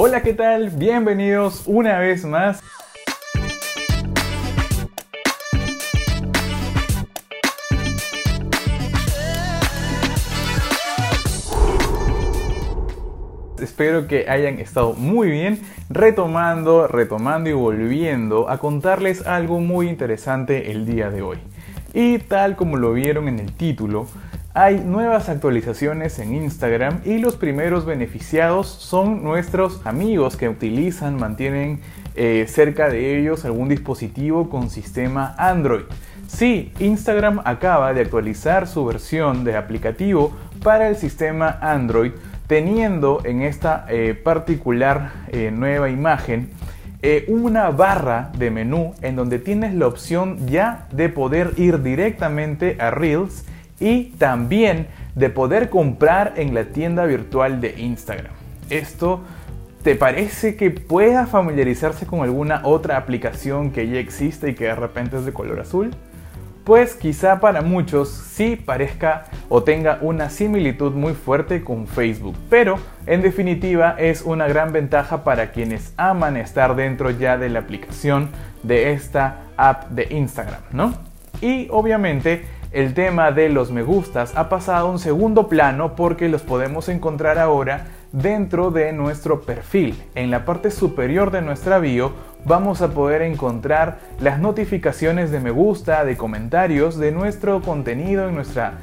Hola, ¿qué tal? Bienvenidos una vez más. Espero que hayan estado muy bien retomando, retomando y volviendo a contarles algo muy interesante el día de hoy. Y tal como lo vieron en el título, hay nuevas actualizaciones en Instagram y los primeros beneficiados son nuestros amigos que utilizan, mantienen eh, cerca de ellos algún dispositivo con sistema Android. Sí, Instagram acaba de actualizar su versión de aplicativo para el sistema Android, teniendo en esta eh, particular eh, nueva imagen una barra de menú en donde tienes la opción ya de poder ir directamente a Reels y también de poder comprar en la tienda virtual de Instagram. Esto ¿Te parece que pueda familiarizarse con alguna otra aplicación que ya existe y que de repente es de color azul? Pues quizá para muchos sí parezca o tenga una similitud muy fuerte con Facebook, pero en definitiva es una gran ventaja para quienes aman estar dentro ya de la aplicación de esta app de Instagram, ¿no? Y obviamente el tema de los me gustas ha pasado a un segundo plano porque los podemos encontrar ahora dentro de nuestro perfil. En la parte superior de nuestra bio vamos a poder encontrar las notificaciones de me gusta, de comentarios de nuestro contenido en nuestra,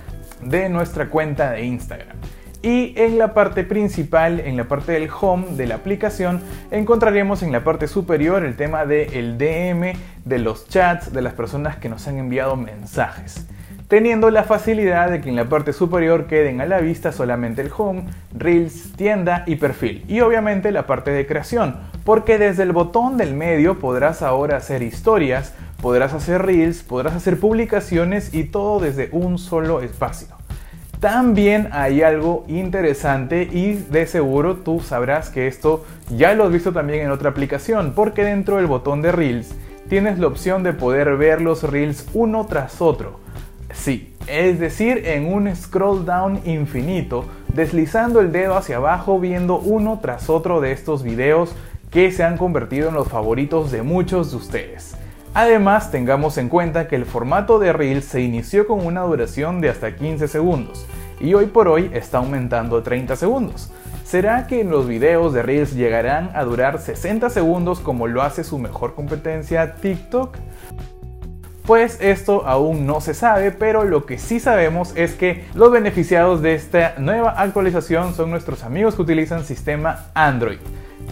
de nuestra cuenta de Instagram. Y en la parte principal, en la parte del home de la aplicación, encontraremos en la parte superior el tema del DM, de los chats, de las personas que nos han enviado mensajes teniendo la facilidad de que en la parte superior queden a la vista solamente el home, reels, tienda y perfil, y obviamente la parte de creación, porque desde el botón del medio podrás ahora hacer historias, podrás hacer reels, podrás hacer publicaciones y todo desde un solo espacio. También hay algo interesante y de seguro tú sabrás que esto ya lo has visto también en otra aplicación, porque dentro del botón de Reels tienes la opción de poder ver los Reels uno tras otro. Sí, es decir, en un scroll down infinito, deslizando el dedo hacia abajo viendo uno tras otro de estos videos que se han convertido en los favoritos de muchos de ustedes. Además, tengamos en cuenta que el formato de Reels se inició con una duración de hasta 15 segundos y hoy por hoy está aumentando a 30 segundos. ¿Será que los videos de Reels llegarán a durar 60 segundos como lo hace su mejor competencia TikTok? Pues esto aún no se sabe, pero lo que sí sabemos es que los beneficiados de esta nueva actualización son nuestros amigos que utilizan sistema Android.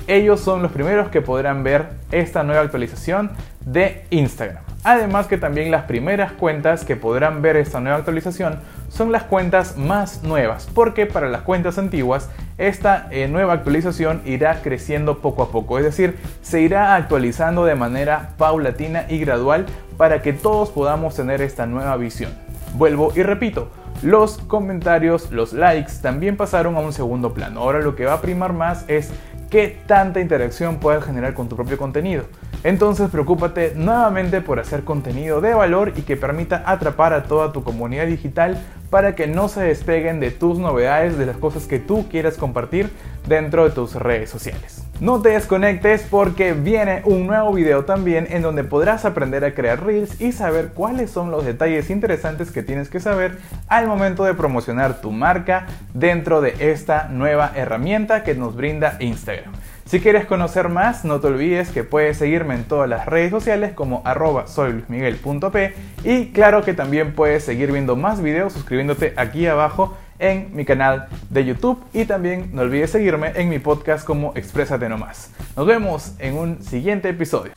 Ellos son los primeros que podrán ver esta nueva actualización de Instagram. Además que también las primeras cuentas que podrán ver esta nueva actualización son las cuentas más nuevas, porque para las cuentas antiguas esta eh, nueva actualización irá creciendo poco a poco, es decir, se irá actualizando de manera paulatina y gradual para que todos podamos tener esta nueva visión. Vuelvo y repito, los comentarios, los likes también pasaron a un segundo plano. Ahora lo que va a primar más es qué tanta interacción puedes generar con tu propio contenido. Entonces preocúpate nuevamente por hacer contenido de valor y que permita atrapar a toda tu comunidad digital para que no se despeguen de tus novedades, de las cosas que tú quieras compartir dentro de tus redes sociales. No te desconectes porque viene un nuevo video también en donde podrás aprender a crear reels y saber cuáles son los detalles interesantes que tienes que saber al momento de promocionar tu marca dentro de esta nueva herramienta que nos brinda Instagram. Si quieres conocer más, no te olvides que puedes seguirme en todas las redes sociales como arroba soyluismiguel.p y claro que también puedes seguir viendo más videos suscribiéndote aquí abajo en mi canal de YouTube y también no olvides seguirme en mi podcast como Exprésate Nomás. Nos vemos en un siguiente episodio.